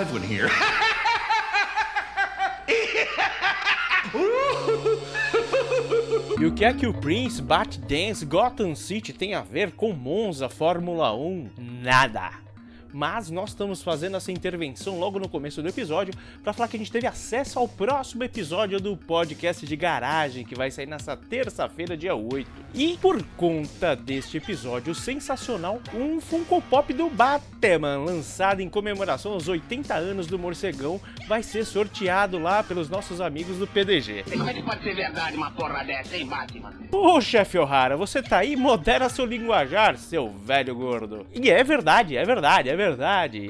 live one here. E o que é que o Prince, Bat Dance, Gotham City tem a ver com Monza Fórmula 1? Nada mas nós estamos fazendo essa intervenção logo no começo do episódio para falar que a gente teve acesso ao próximo episódio do podcast de garagem que vai sair nessa terça-feira, dia 8. E por conta deste episódio sensacional, um Funko Pop do Batman, lançado em comemoração aos 80 anos do Morcegão, vai ser sorteado lá pelos nossos amigos do PDG. Como é que pode ser verdade uma porra dessa, hein, Batman? Ô, chefe O'Hara, você tá aí? Modera seu linguajar, seu velho gordo. E é verdade, é verdade, é verdade.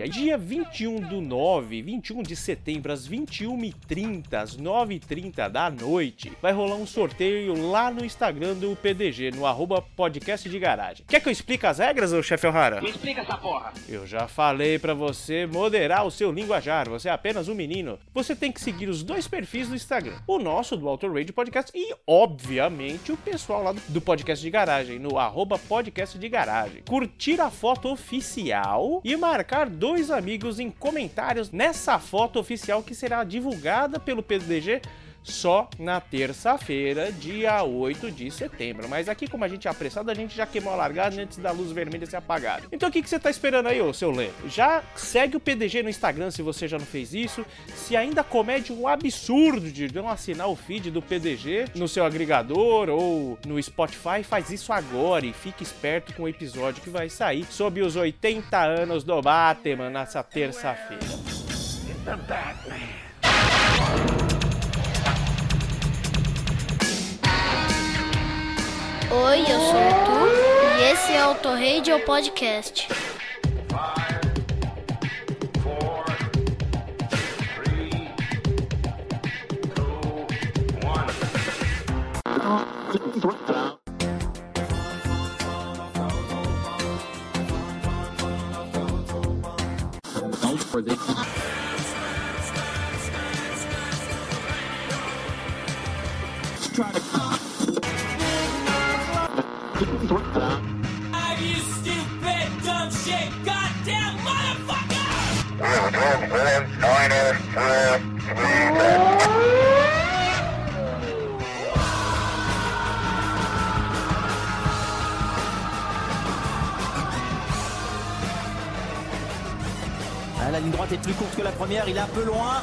Dia 21 do 9, 21 de setembro, às 21h30, às 9h30 da noite, vai rolar um sorteio lá no Instagram do PDG, no arroba podcast de garagem. Quer que eu explique as regras, ô chefe O'Hara? Me explica essa porra. Eu já falei para você moderar o seu linguajar, você é apenas um menino. Você tem que seguir os dois perfis do Instagram, o nosso do Auto Radio Podcast e, obviamente, o pessoal lá do podcast de garagem, no arroba podcast de garagem. Curtir a foto oficial e marcar dois amigos em comentários nessa foto oficial que será divulgada pelo PDG só na terça-feira, dia 8 de setembro. Mas aqui, como a gente é apressado, a gente já queimou a largada antes da luz vermelha ser apagada. Então o que, que você tá esperando aí, ô seu Lê? Já segue o PDG no Instagram se você já não fez isso. Se ainda comete um absurdo de não assinar o feed do PDG no seu agregador ou no Spotify, faz isso agora e fique esperto com o episódio que vai sair sobre os 80 anos do Batman nessa terça-feira. Oi, eu sou o Tu e esse é o Torradio Podcast. four, three, two, la première, il est un peu loin.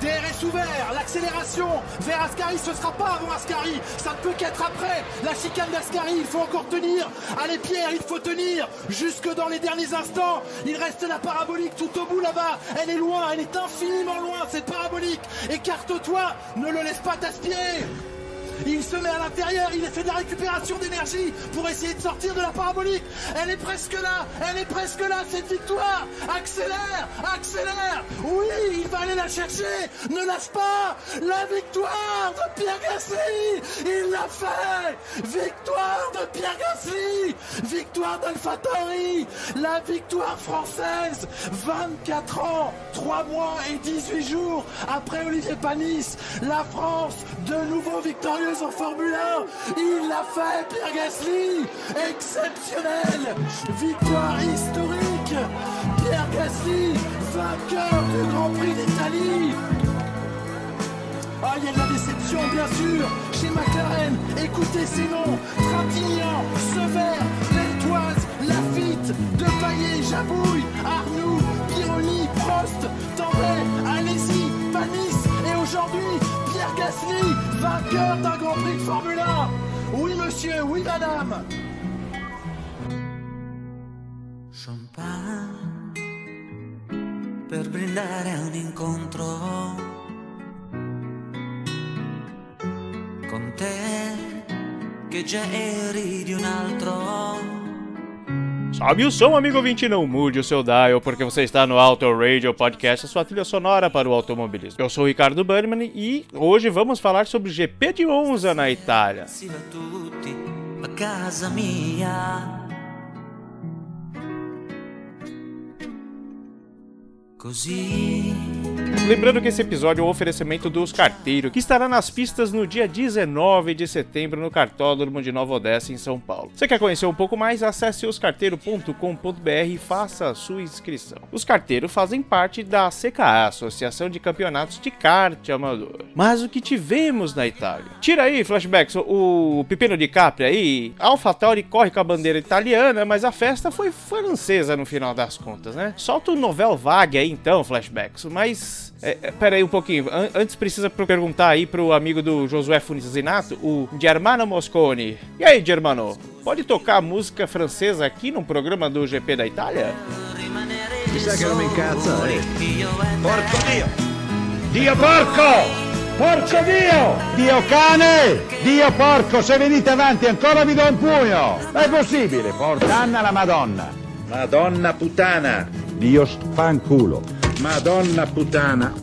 DRS ouvert, l'accélération vers Ascari, ce sera pas avant Ascari, ça ne peut qu'être après. La chicane d'Ascari, il faut encore tenir. Allez Pierre, il faut tenir jusque dans les derniers instants. Il reste la parabolique tout au bout là-bas. Elle est loin, elle est infiniment loin cette parabolique. Écarte-toi, ne le laisse pas t'aspirer. Il se met à l'intérieur, il fait de la récupération d'énergie pour essayer de sortir de la parabolique. Elle est presque là, elle est presque là, cette victoire. Accélère, accélère. Oui, il va aller la chercher. Ne lâche pas. La victoire de Pierre Gasly. Il l'a fait. Victoire de Pierre Gasly. Victoire d'AlphaTauri. La victoire française. 24 ans, 3 mois et 18 jours après Olivier Panis. La France, de nouveau victorieuse en Formule 1. Il l'a fait, Pierre Gasly. Exceptionnel. Victoire historique. Pierre Gasly, vainqueur du Grand Prix d'Italie. Ah, il y a de la déception, bien sûr, chez McLaren. Écoutez ces noms Trintignant, Sever, Beltoise, Lafitte, Depaillé, Jabouille, Arnoux, Pironi, Prost, Tambay, Alesi, Panis et aujourd'hui, Pierre Gasly, vainqueur d'un Grand Prix de Formule 1. Oui, monsieur, oui, madame. Champagne per brindare un incontro con te che già eri di un altro. Sobe o som, amigo ouvinte, não mude o seu dial, porque você está no Auto Radio Podcast, a sua trilha sonora para o automobilismo. Eu sou o Ricardo Berman e hoje vamos falar sobre o GP de Monza na Itália. Così Lembrando que esse episódio é um oferecimento dos Carteiro, que estará nas pistas no dia 19 de setembro no Cartódromo de Nova Odessa, em São Paulo. Você quer conhecer um pouco mais? Acesse oscarteiro.com.br e faça a sua inscrição. Os Carteiros fazem parte da CKA, Associação de Campeonatos de Kart Amador. Mas o que tivemos na Itália? Tira aí, flashbacks, o Pepino de Capri aí, AlphaTauri corre com a bandeira italiana, mas a festa foi francesa no final das contas, né? Solta o novel vague aí então, flashbacks, mas é, é, pera aí um pouquinho. An- antes precisa perguntar aí pro amigo do Josué Funizinato, o Germano Mosconi. E aí, Germano? Pode tocar música francesa aqui no programa do GP da Itália? Incazza, eh. Porco Dio! Dio porco! Porco Dio! Dio cane! Dio porco, se venite avanti ancora vi do un pugno! Ma è possibile, portanna la Madonna! Madonna puttana! Dio fanculo! Madonna puttana!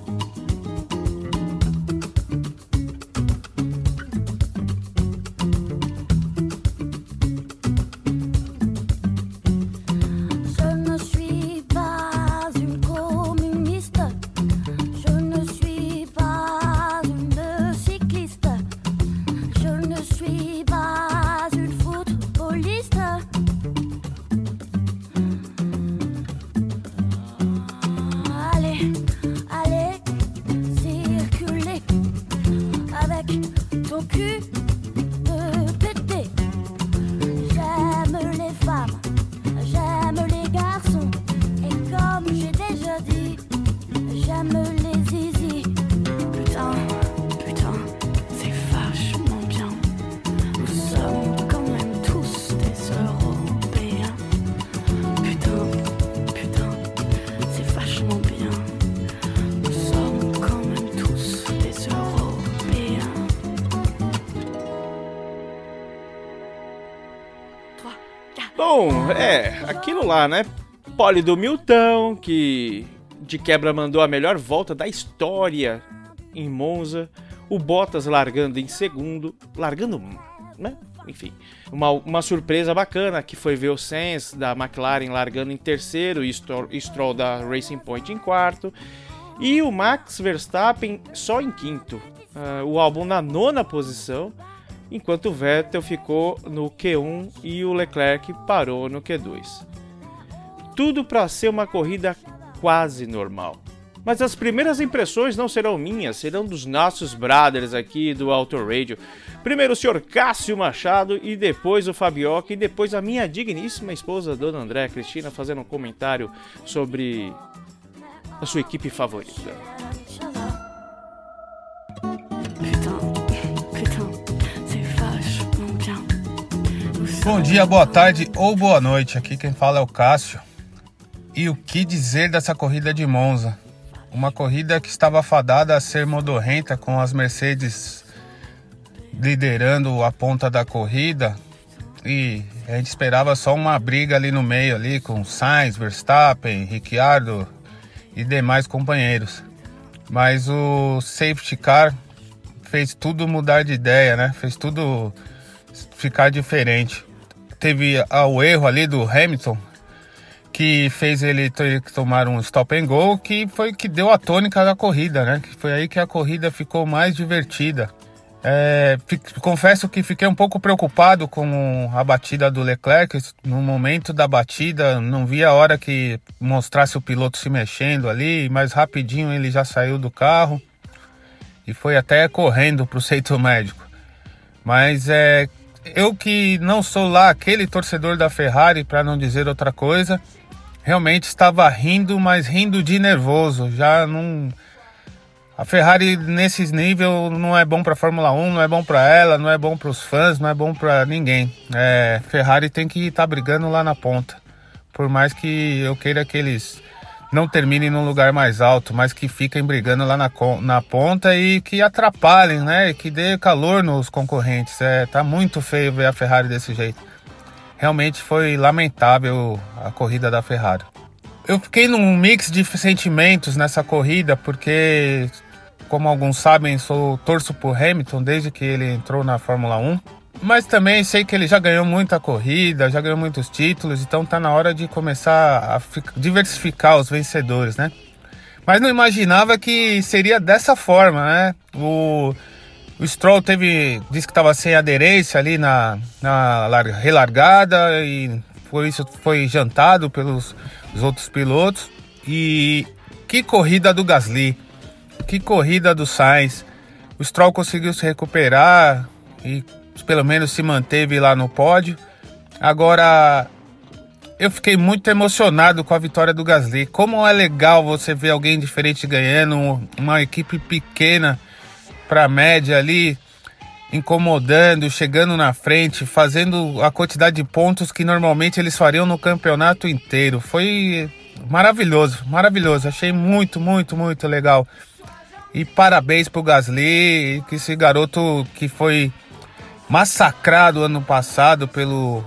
Bom, é, aquilo lá, né? Pole do Milton, que de quebra mandou a melhor volta da história em Monza. O Bottas largando em segundo, largando, né? Enfim, uma, uma surpresa bacana que foi ver o Sainz da McLaren largando em terceiro e Stroll, da Racing Point em quarto. E o Max Verstappen só em quinto. Ah, o álbum na nona posição enquanto o Vettel ficou no Q1 e o Leclerc parou no Q2. Tudo para ser uma corrida quase normal. Mas as primeiras impressões não serão minhas, serão dos nossos brothers aqui do Auto Radio. Primeiro o senhor Cássio Machado e depois o Fabioca e depois a minha digníssima esposa, Dona Andréa Cristina, fazendo um comentário sobre a sua equipe favorita. Bom dia, boa tarde ou boa noite. Aqui quem fala é o Cássio. E o que dizer dessa corrida de Monza? Uma corrida que estava fadada a ser modorrenta com as Mercedes liderando a ponta da corrida e a gente esperava só uma briga ali no meio ali com Sainz, Verstappen, Ricciardo e demais companheiros. Mas o safety car fez tudo mudar de ideia, né? Fez tudo ficar diferente. Teve ah, o erro ali do Hamilton, que fez ele tomar um stop and go, que foi que deu a tônica da corrida, né? Que foi aí que a corrida ficou mais divertida. É, confesso que fiquei um pouco preocupado com a batida do Leclerc. No momento da batida, não vi a hora que mostrasse o piloto se mexendo ali, mas rapidinho ele já saiu do carro e foi até correndo para o centro médico. Mas é, eu que não sou lá aquele torcedor da Ferrari, para não dizer outra coisa, realmente estava rindo, mas rindo de nervoso. Já não. A Ferrari nesses nível não é bom para Fórmula 1, não é bom para ela, não é bom para os fãs, não é bom para ninguém. É, Ferrari tem que estar brigando lá na ponta. Por mais que eu queira que eles não terminem num lugar mais alto, mas que fiquem brigando lá na, na ponta e que atrapalhem, né? Que dê calor nos concorrentes. É, tá muito feio ver a Ferrari desse jeito. Realmente foi lamentável a corrida da Ferrari. Eu fiquei num mix de sentimentos nessa corrida, porque, como alguns sabem, sou torço por Hamilton desde que ele entrou na Fórmula 1. Mas também sei que ele já ganhou muita corrida, já ganhou muitos títulos, então tá na hora de começar a fi- diversificar os vencedores, né? Mas não imaginava que seria dessa forma, né? O, o Stroll teve, disse que estava sem aderência ali na, na relargada e isso foi jantado pelos outros pilotos. E que corrida do Gasly, que corrida do Sainz. O Stroll conseguiu se recuperar e pelo menos se manteve lá no pódio. Agora, eu fiquei muito emocionado com a vitória do Gasly. Como é legal você ver alguém diferente ganhando, uma equipe pequena para média ali, incomodando, chegando na frente, fazendo a quantidade de pontos que normalmente eles fariam no campeonato inteiro. Foi maravilhoso, maravilhoso. Achei muito, muito, muito legal. E parabéns pro Gasly, que esse garoto que foi massacrado ano passado pelo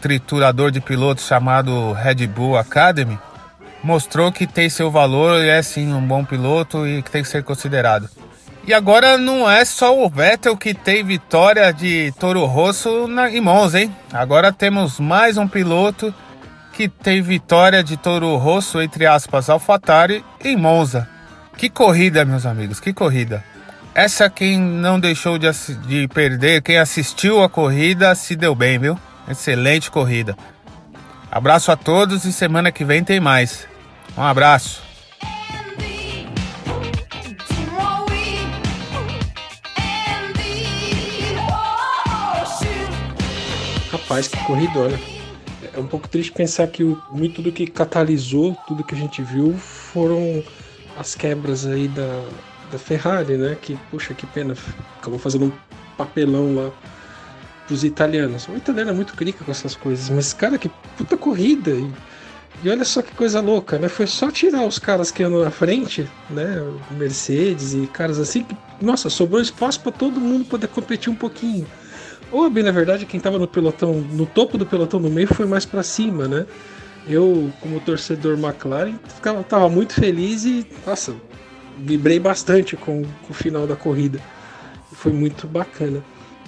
triturador de pilotos chamado Red Bull Academy, mostrou que tem seu valor e é sim um bom piloto e que tem que ser considerado. E agora não é só o Vettel que tem vitória de Toro Rosso na, em Monza, hein? Agora temos mais um piloto que tem vitória de Toro Rosso, entre aspas, AlphaTauri, em Monza. Que corrida, meus amigos, que corrida. Essa quem não deixou de, de perder, quem assistiu a corrida, se deu bem, viu? Excelente corrida. Abraço a todos e semana que vem tem mais. Um abraço. Rapaz, que corrida, olha. É um pouco triste pensar que o, muito do que catalisou tudo que a gente viu foram as quebras aí da, da Ferrari, né? Que, puxa, que pena. Acabou fazendo um papelão lá pros italianos. O italiano é muito crica com essas coisas, mas, cara, que puta corrida. E, e olha só que coisa louca, né? Foi só tirar os caras que andam na frente, né? Mercedes e caras assim, que, nossa, sobrou espaço para todo mundo poder competir um pouquinho. Ou, bem, na verdade, quem tava no pelotão, no topo do pelotão no meio foi mais para cima, né? Eu, como torcedor McLaren, ficava, tava muito feliz e, nossa, vibrei bastante com, com o final da corrida. Foi muito bacana.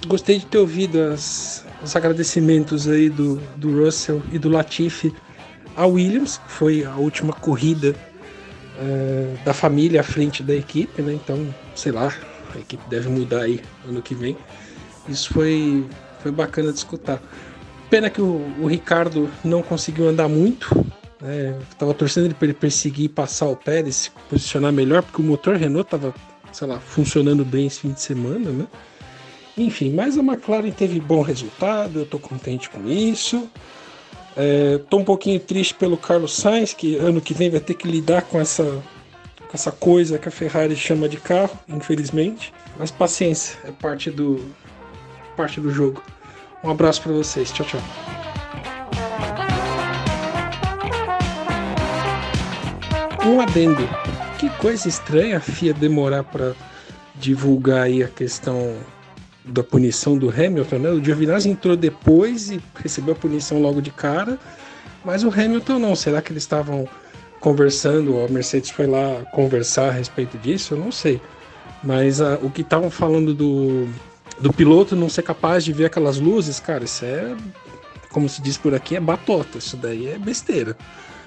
Gostei de ter ouvido as, os agradecimentos aí do, do Russell e do Latifi a Williams, que foi a última corrida uh, da família à frente da equipe, né? Então, sei lá, a equipe deve mudar aí ano que vem. Isso foi, foi bacana de escutar. Pena que o, o Ricardo não conseguiu andar muito. Né? Tava torcendo para ele perseguir passar o Pérez, se posicionar melhor, porque o motor Renault tava, sei lá, funcionando bem esse fim de semana, né? Enfim, mas a McLaren teve bom resultado, eu estou contente com isso. É, um pouquinho triste pelo Carlos Sainz, que ano que vem vai ter que lidar com essa, com essa coisa que a Ferrari chama de carro, infelizmente. Mas paciência, é parte do, parte do jogo. Um abraço para vocês, tchau, tchau. Um adendo. Que coisa estranha a FIA demorar para divulgar aí a questão da punição do Hamilton, né? O Giovinazzi entrou depois e recebeu a punição logo de cara, mas o Hamilton não. Será que eles estavam conversando? A Mercedes foi lá conversar a respeito disso? Eu não sei. Mas a, o que estavam falando do, do piloto não ser capaz de ver aquelas luzes, cara, isso é, como se diz por aqui, é batota. Isso daí é besteira.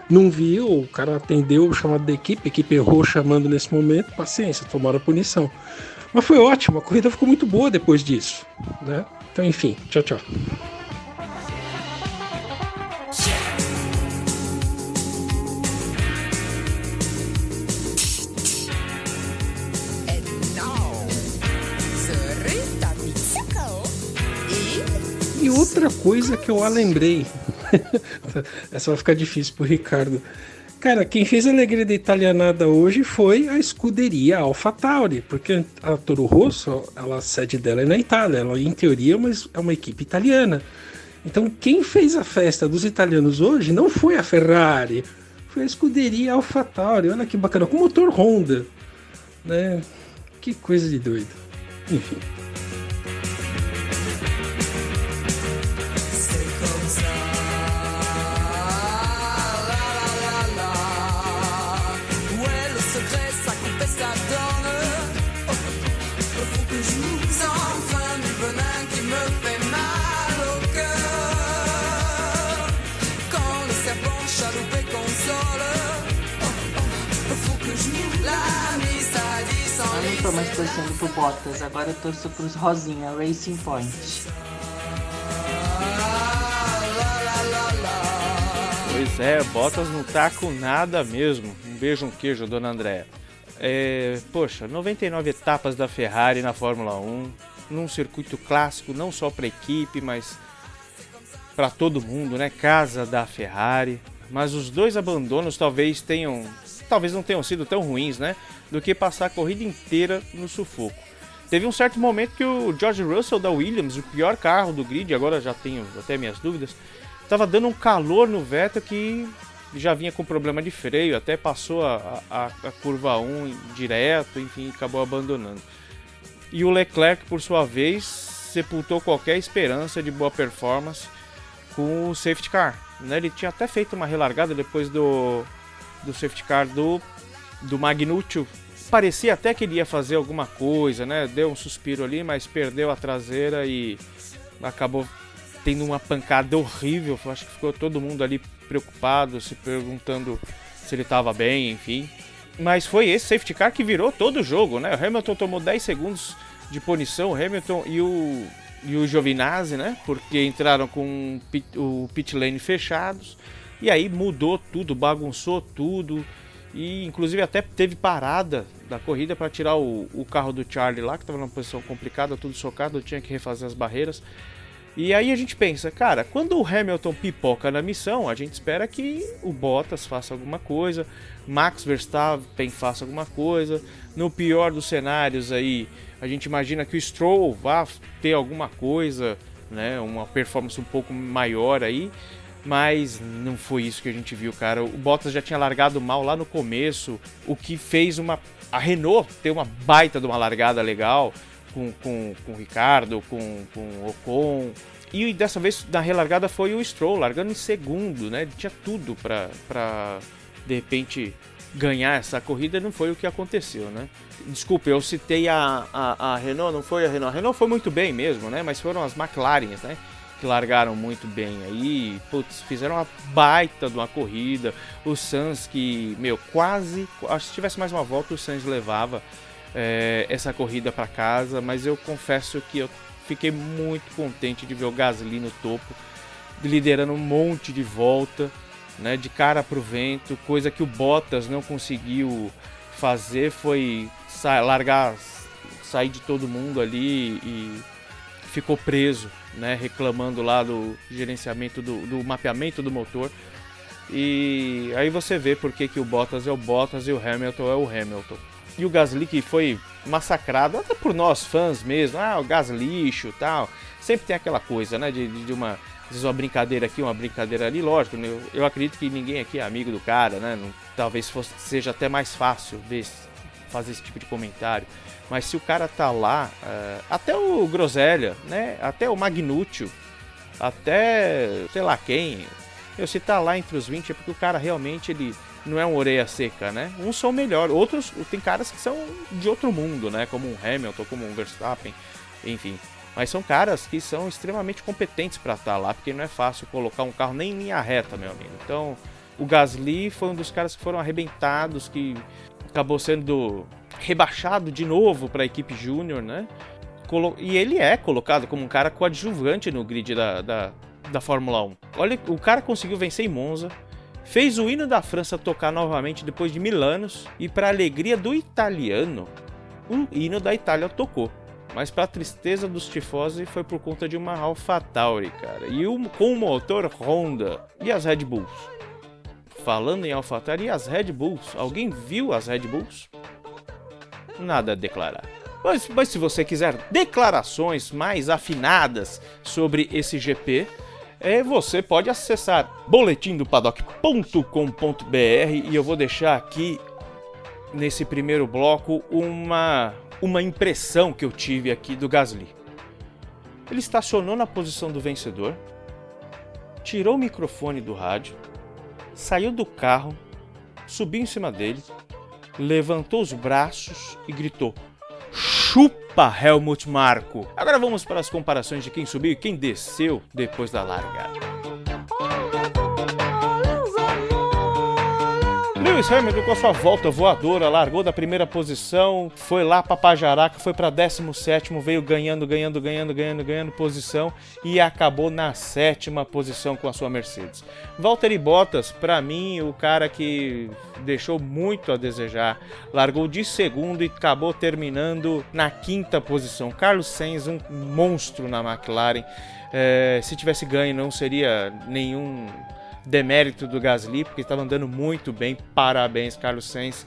Não viu, o cara atendeu o chamado da equipe, a equipe errou chamando nesse momento, paciência, tomaram a punição. Mas foi ótimo, a corrida ficou muito boa depois disso. Né? Então, enfim, tchau, tchau. Outra coisa que eu a lembrei, essa vai ficar difícil pro Ricardo. Cara, quem fez a alegria da italianada hoje foi a escuderia Alpha Tauri, porque a Toro Rosso, ela, a sede dela é na Itália, ela em teoria é uma, é uma equipe italiana. Então quem fez a festa dos italianos hoje não foi a Ferrari, foi a escuderia Alpha Tauri. Olha que bacana, com motor Honda, né? Que coisa de doido. Enfim. Torcendo pro Bottas, agora eu torço pros Rosinha, Racing Point. Pois é, Bottas não tá com nada mesmo. Um beijo, um queijo, dona Andréa. É, poxa, 99 etapas da Ferrari na Fórmula 1, num circuito clássico, não só para equipe, mas para todo mundo, né? Casa da Ferrari. Mas os dois abandonos talvez tenham, talvez não tenham sido tão ruins, né? Do que passar a corrida inteira no sufoco. Teve um certo momento que o George Russell da Williams, o pior carro do grid, agora já tenho até minhas dúvidas, estava dando um calor no Vettel que já vinha com problema de freio, até passou a, a, a curva 1 direto, enfim, acabou abandonando. E o Leclerc, por sua vez, sepultou qualquer esperança de boa performance com o safety car. Né? Ele tinha até feito uma relargada depois do, do safety car do, do Magnucci. Parecia até que ele ia fazer alguma coisa, né? Deu um suspiro ali, mas perdeu a traseira e acabou tendo uma pancada horrível. Acho que ficou todo mundo ali preocupado, se perguntando se ele estava bem, enfim. Mas foi esse safety car que virou todo o jogo, né? O Hamilton tomou 10 segundos de punição, o Hamilton e o, e o Giovinazzi, né? Porque entraram com o pit lane fechados. E aí mudou tudo, bagunçou tudo. E inclusive até teve parada da corrida para tirar o, o, carro do Charlie lá, que estava numa posição complicada, tudo socado, tinha que refazer as barreiras. E aí a gente pensa, cara, quando o Hamilton pipoca na missão, a gente espera que o Bottas faça alguma coisa, Max Verstappen faça alguma coisa. No pior dos cenários aí, a gente imagina que o Stroll vá ter alguma coisa, né, uma performance um pouco maior aí. Mas não foi isso que a gente viu, cara. O Bottas já tinha largado mal lá no começo, o que fez uma a Renault ter uma baita de uma largada legal com, com, com o Ricardo, com, com o Ocon. E dessa vez na relargada foi o Stroll, largando em segundo, né? Tinha tudo para de repente ganhar essa corrida, não foi o que aconteceu, né? Desculpa, eu citei a, a, a, Renault, não foi a Renault. A Renault foi muito bem mesmo, né? Mas foram as McLarens, né? Que largaram muito bem aí, putz, fizeram uma baita de uma corrida. O Sainz que, meu, quase, acho que se tivesse mais uma volta o Sainz levava é, essa corrida para casa, mas eu confesso que eu fiquei muito contente de ver o Gasly no topo, liderando um monte de volta, né, de cara para o vento, coisa que o Bottas não conseguiu fazer foi sa largar, sair de todo mundo ali e ficou preso, né, reclamando lá do gerenciamento do, do mapeamento do motor. E aí você vê por que, que o Bottas é o Bottas e o Hamilton é o Hamilton e o Gasly que foi massacrado, até por nós fãs mesmo, ah, o gas lixo tal. Sempre tem aquela coisa, né, de, de uma, às uma brincadeira aqui, uma brincadeira ali, lógico, né, eu, eu acredito que ninguém aqui é amigo do cara, né, não, talvez fosse, seja até mais fácil ver, fazer esse tipo de comentário. Mas se o cara tá lá, uh, até o Groselha, né, até o Magnúcio, até sei lá quem, eu se tá lá entre os 20 é porque o cara realmente ele não é um orelha seca, né? Uns são melhor, outros tem caras que são de outro mundo, né? Como um Hamilton, como um Verstappen, enfim. Mas são caras que são extremamente competentes para estar tá lá, porque não é fácil colocar um carro nem em linha reta, meu amigo. Então, o Gasly foi um dos caras que foram arrebentados, que acabou sendo rebaixado de novo para a equipe júnior, né? E ele é colocado como um cara coadjuvante no grid da, da, da Fórmula 1. Olha, o cara conseguiu vencer em Monza, fez o hino da França tocar novamente depois de mil anos e, para alegria do italiano, o hino da Itália tocou. Mas para tristeza dos tifosi foi por conta de uma AlphaTauri, cara. E com o motor Honda e as Red Bulls. Falando em AlphaTauri e as Red Bulls, alguém viu as Red Bulls? Nada a declarar. Mas, mas se você quiser declarações mais afinadas sobre esse GP, é, você pode acessar boletimdopaddock.com.br e eu vou deixar aqui nesse primeiro bloco uma, uma impressão que eu tive aqui do Gasly. Ele estacionou na posição do vencedor, tirou o microfone do rádio, saiu do carro, subiu em cima dele, levantou os braços e gritou: Chupa Helmut Marko. Agora vamos para as comparações de quem subiu e quem desceu depois da largada. Lewis Hamilton com a sua volta voadora, largou da primeira posição, foi lá para Pajaraca, foi para 17, veio ganhando, ganhando, ganhando, ganhando, ganhando posição e acabou na sétima posição com a sua Mercedes. Valtteri Bottas, para mim, o cara que deixou muito a desejar, largou de segundo e acabou terminando na quinta posição. Carlos Sainz, um monstro na McLaren. É, se tivesse ganho, não seria nenhum demérito do Gasly, porque estava andando muito bem. Parabéns, Carlos Sainz.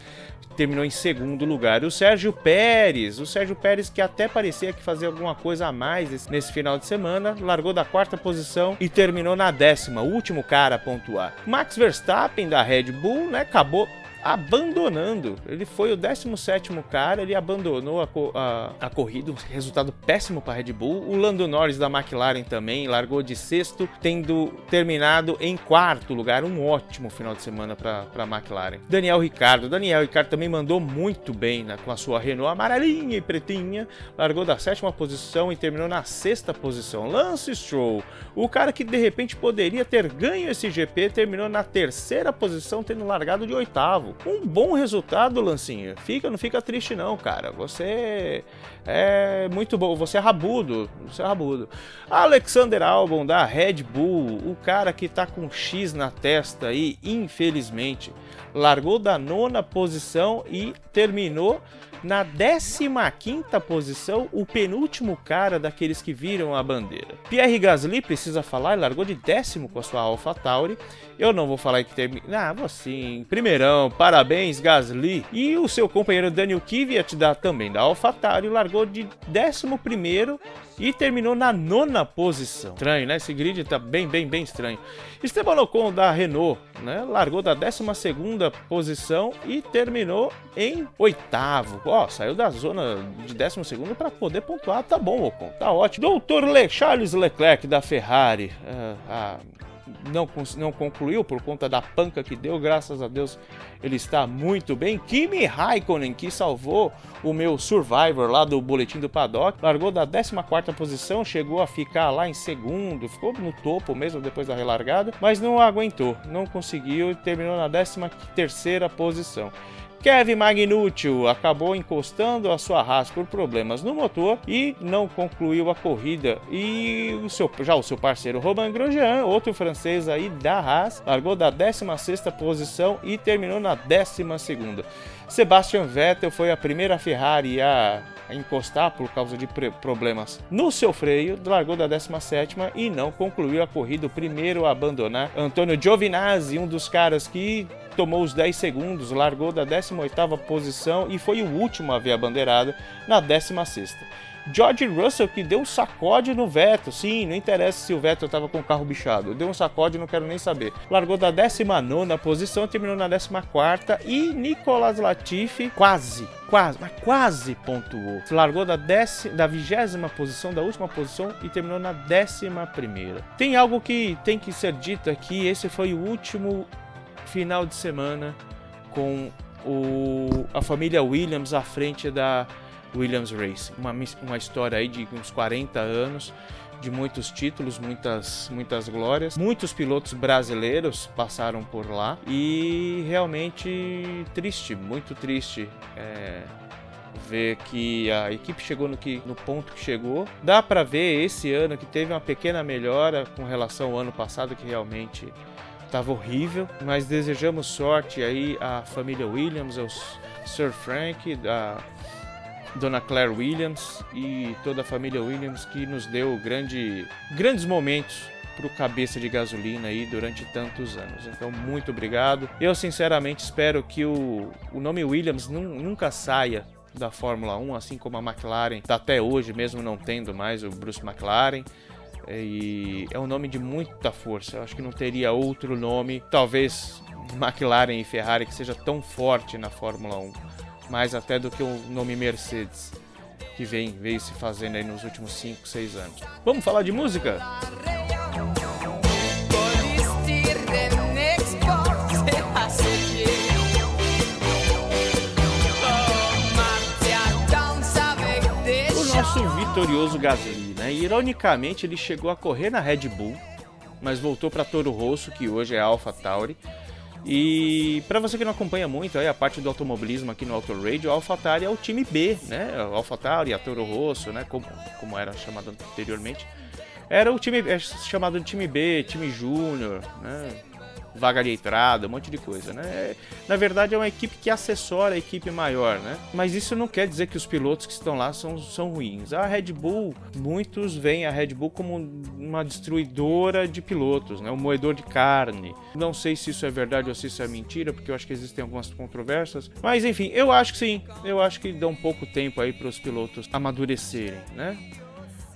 Terminou em segundo lugar. O Sérgio Pérez, o Sérgio Pérez que até parecia que fazia alguma coisa a mais nesse final de semana, largou da quarta posição e terminou na décima, o último cara a pontuar. Max Verstappen da Red Bull, né, acabou abandonando. Ele foi o 17 cara, ele abandonou a, a, a corrida, um resultado péssimo para Red Bull. O Lando Norris da McLaren também largou de sexto, tendo terminado em quarto lugar. Um ótimo final de semana para a McLaren. Daniel Ricardo, Daniel Ricardo também mandou muito bem né, com a sua Renault amarelinha e pretinha, largou da sétima posição e terminou na sexta posição. Lance Stroll, o cara que de repente poderia ter ganho esse GP, terminou na terceira posição, tendo largado de oitavo um bom resultado, Lancinha. Fica, não fica triste não, cara. Você é muito bom, você é rabudo, você é rabudo. Alexander Albon da Red Bull, o cara que tá com X na testa aí, infelizmente, largou da nona posição e terminou na 15 posição, o penúltimo cara daqueles que viram a bandeira. Pierre Gasly precisa falar, largou de décimo com a sua Alpha Tauri. Eu não vou falar que termina. Ah, vou sim. Primeirão, parabéns, Gasly. E o seu companheiro Daniel Kvyat da, também da Alpha Tauri largou de décimo primeiro e terminou na nona posição. Estranho, né? Esse grid tá bem, bem, bem estranho. Esteban Ocon da Renault, né? Largou da décima segunda posição e terminou em oitavo. Ó, saiu da zona de décimo segundo para poder pontuar. Tá bom, Ocon, tá ótimo. Doutor Le Charles Leclerc da Ferrari. Uh, ah, não, não concluiu por conta da panca que deu, graças a Deus ele está muito bem. Kimi Raikkonen, que salvou o meu Survivor lá do Boletim do Paddock, largou da 14 posição, chegou a ficar lá em segundo, ficou no topo mesmo depois da relargada, mas não aguentou, não conseguiu e terminou na 13 posição. Kevin Magnucci acabou encostando a sua Haas por problemas no motor e não concluiu a corrida. E o seu, já o seu parceiro Romain Grosjean, outro francês aí da Haas, largou da 16ª posição e terminou na 12ª. Sebastian Vettel foi a primeira Ferrari a encostar por causa de problemas no seu freio, largou da 17 e não concluiu a corrida, o primeiro a abandonar. Antônio Giovinazzi, um dos caras que tomou os 10 segundos, largou da 18ª posição e foi o último a ver a bandeirada na 16ª. George Russell que deu um sacode no Vettel. Sim, não interessa se o Vettel estava com o carro bichado. Deu um sacode, não quero nem saber. Largou da 19 posição, terminou na 14 e Nicolas Latifi quase, quase, mas quase pontuou. Largou da, da 20 posição, da última posição e terminou na 11. Tem algo que tem que ser dito aqui: esse foi o último final de semana com o, a família Williams à frente da Williams Racing. Uma, uma história aí de uns 40 anos, de muitos títulos, muitas, muitas glórias. Muitos pilotos brasileiros passaram por lá e realmente triste, muito triste. É, ver que a equipe chegou no, que, no ponto que chegou. Dá para ver esse ano que teve uma pequena melhora com relação ao ano passado, que realmente estava horrível, mas desejamos sorte aí à família Williams, ao Sir Frank, da Dona Claire Williams e toda a família Williams que nos deu grande, grandes momentos para o cabeça de gasolina aí durante tantos anos. Então, muito obrigado. Eu sinceramente espero que o, o nome Williams nunca saia da Fórmula 1, assim como a McLaren está até hoje, mesmo não tendo mais o Bruce McLaren. E é um nome de muita força. Eu acho que não teria outro nome, talvez McLaren e Ferrari, que seja tão forte na Fórmula 1. Mais até do que o nome Mercedes, que vem, veio se fazendo aí nos últimos 5, 6 anos. Vamos falar de música? O nosso vitorioso Gasly né? ironicamente, ele chegou a correr na Red Bull, mas voltou para Toro Rosso, que hoje é Alpha Tauri. E para você que não acompanha muito aí a parte do automobilismo aqui no Auto Radio, a AlphaTauri é o time B, né? A AlphaTauri, a Toro Rosso, né? Como, como era chamado anteriormente. Era o time é chamado de time B, time júnior, né? Vaga de entrada, um monte de coisa, né? Na verdade é uma equipe que assessora a equipe maior, né? Mas isso não quer dizer que os pilotos que estão lá são, são ruins. A Red Bull, muitos veem a Red Bull como uma destruidora de pilotos, né? Um moedor de carne. Não sei se isso é verdade ou se isso é mentira, porque eu acho que existem algumas controvérsias. Mas enfim, eu acho que sim. Eu acho que dá um pouco tempo aí para os pilotos amadurecerem, né?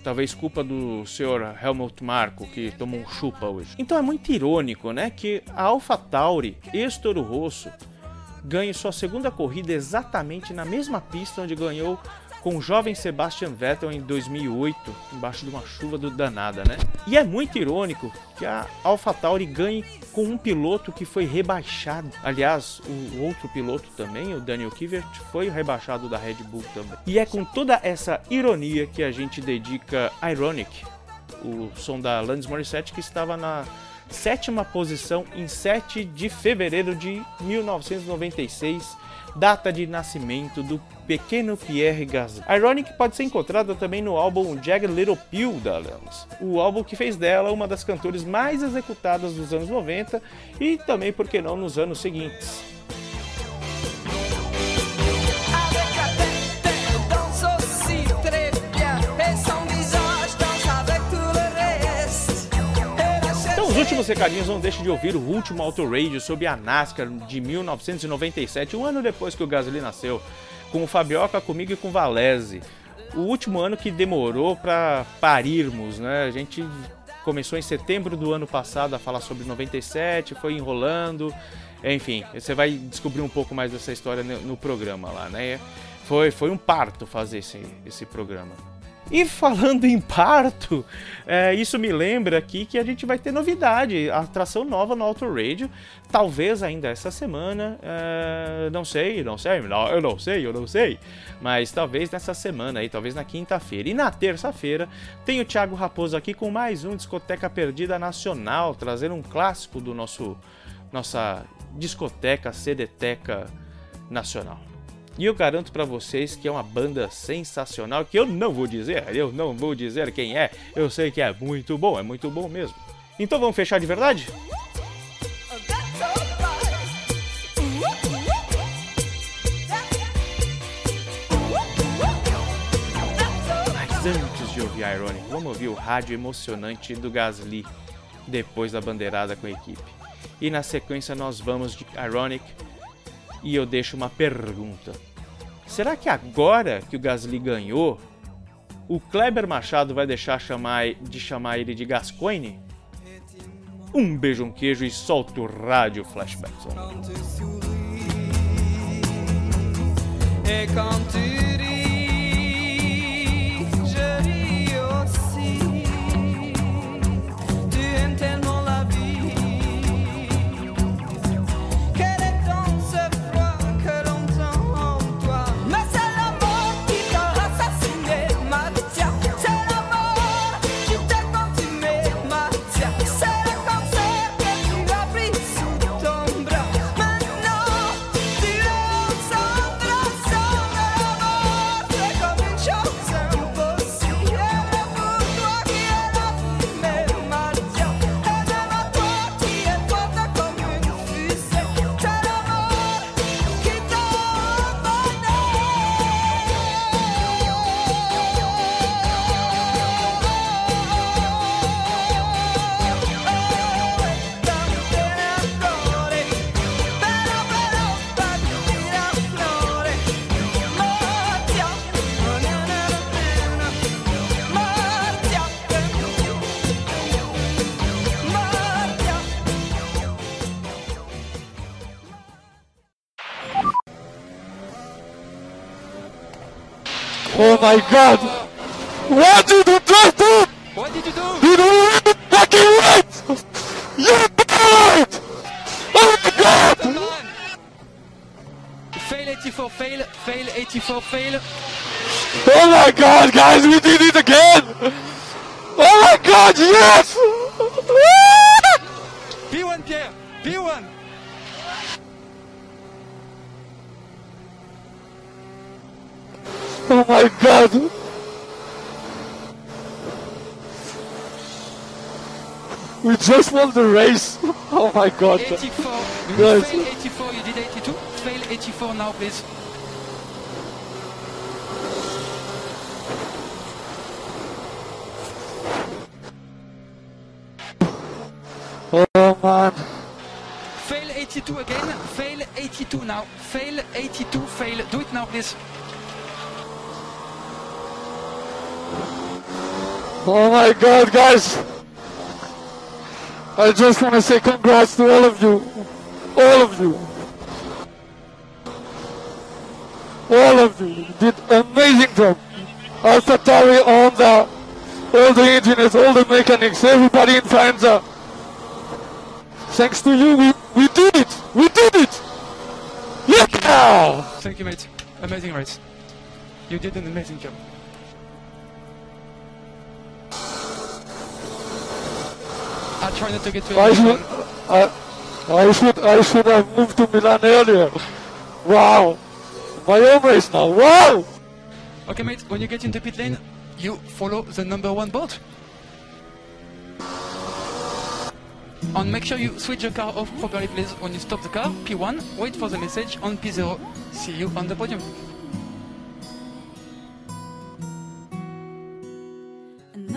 Talvez culpa do senhor Helmut Marko, que tomou um chupa hoje. Então é muito irônico, né, que a AlphaTauri e Toro Rosso ganhem sua segunda corrida exatamente na mesma pista onde ganhou com o jovem Sebastian Vettel em 2008, embaixo de uma chuva do danada, né? E é muito irônico que a AlphaTauri ganhe com um piloto que foi rebaixado. Aliás, o outro piloto também, o Daniel Kvyat, foi rebaixado da Red Bull também. E é com toda essa ironia que a gente dedica Ironic, o som da Landis Morissette que estava na sétima posição em 7 de fevereiro de 1996 data de nascimento do pequeno Pierre Gasly. Ironic pode ser encontrada também no álbum Jagged Little Pill da Alanis, o álbum que fez dela uma das cantores mais executadas dos anos 90 e também, por que não, nos anos seguintes. Últimos recadinhos não deixe de ouvir o último Auto Radio sobre a NASCAR de 1997, um ano depois que o Gasly nasceu, com o Fabioca, comigo e com o Valese. O último ano que demorou para parirmos, né? A gente começou em setembro do ano passado a falar sobre 97, foi enrolando, enfim, você vai descobrir um pouco mais dessa história no, no programa lá, né? Foi, foi um parto fazer esse, esse programa. E falando em parto, é, isso me lembra aqui que a gente vai ter novidade, atração nova no Auto Radio, talvez ainda essa semana, é, não sei, não sei, não, eu não sei, eu não sei, mas talvez nessa semana aí, talvez na quinta-feira. E na terça-feira tem o Thiago Raposo aqui com mais um Discoteca Perdida Nacional, trazendo um clássico do nosso nossa discoteca, CDteca Nacional. E eu garanto para vocês que é uma banda sensacional que eu não vou dizer, eu não vou dizer quem é. Eu sei que é muito bom, é muito bom mesmo. Então vamos fechar de verdade? Mas antes de ouvir Ironic, vamos ouvir o rádio emocionante do Gasly depois da bandeirada com a equipe. E na sequência nós vamos de Ironic e eu deixo uma pergunta. Será que agora que o Gasly ganhou, o Kleber Machado vai deixar chamar, de chamar ele de Gascoigne? Um beijo, um queijo e solta o rádio flashback. Et my god! What did you just do? What did you do? You don't even fucking right! You're bad! Oh my god! Fail 84, fail, fail 84, fail. Oh my god, guys, we did it again! Oh my god, yes! P1 Pierre, P1. Oh my god! We just won the race! Oh my god! 84. You Guys. fail 84, you did 82. Fail 84 now, please. Oh man! Fail 82 again. Fail 82 now. Fail 82. Fail. Do it now, please. Oh my god, guys! I just want to say congrats to all of you! All of you! All of you did amazing job! AlphaTauri, Honda, all the engineers, all the mechanics, everybody in Faenza! Thanks to you, we, we did it! We did it! Yeah! Thank you, mate. Amazing race. You did an amazing job. I'll try not to get to I should, I, I should, I should have moved to Milan earlier. Wow! My own race now. Wow! Okay, mate, when you get into pit lane, you follow the number one board. And make sure you switch the car off properly, please. When you stop the car, P1, wait for the message on P0. See you on the podium. An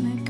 It ironic?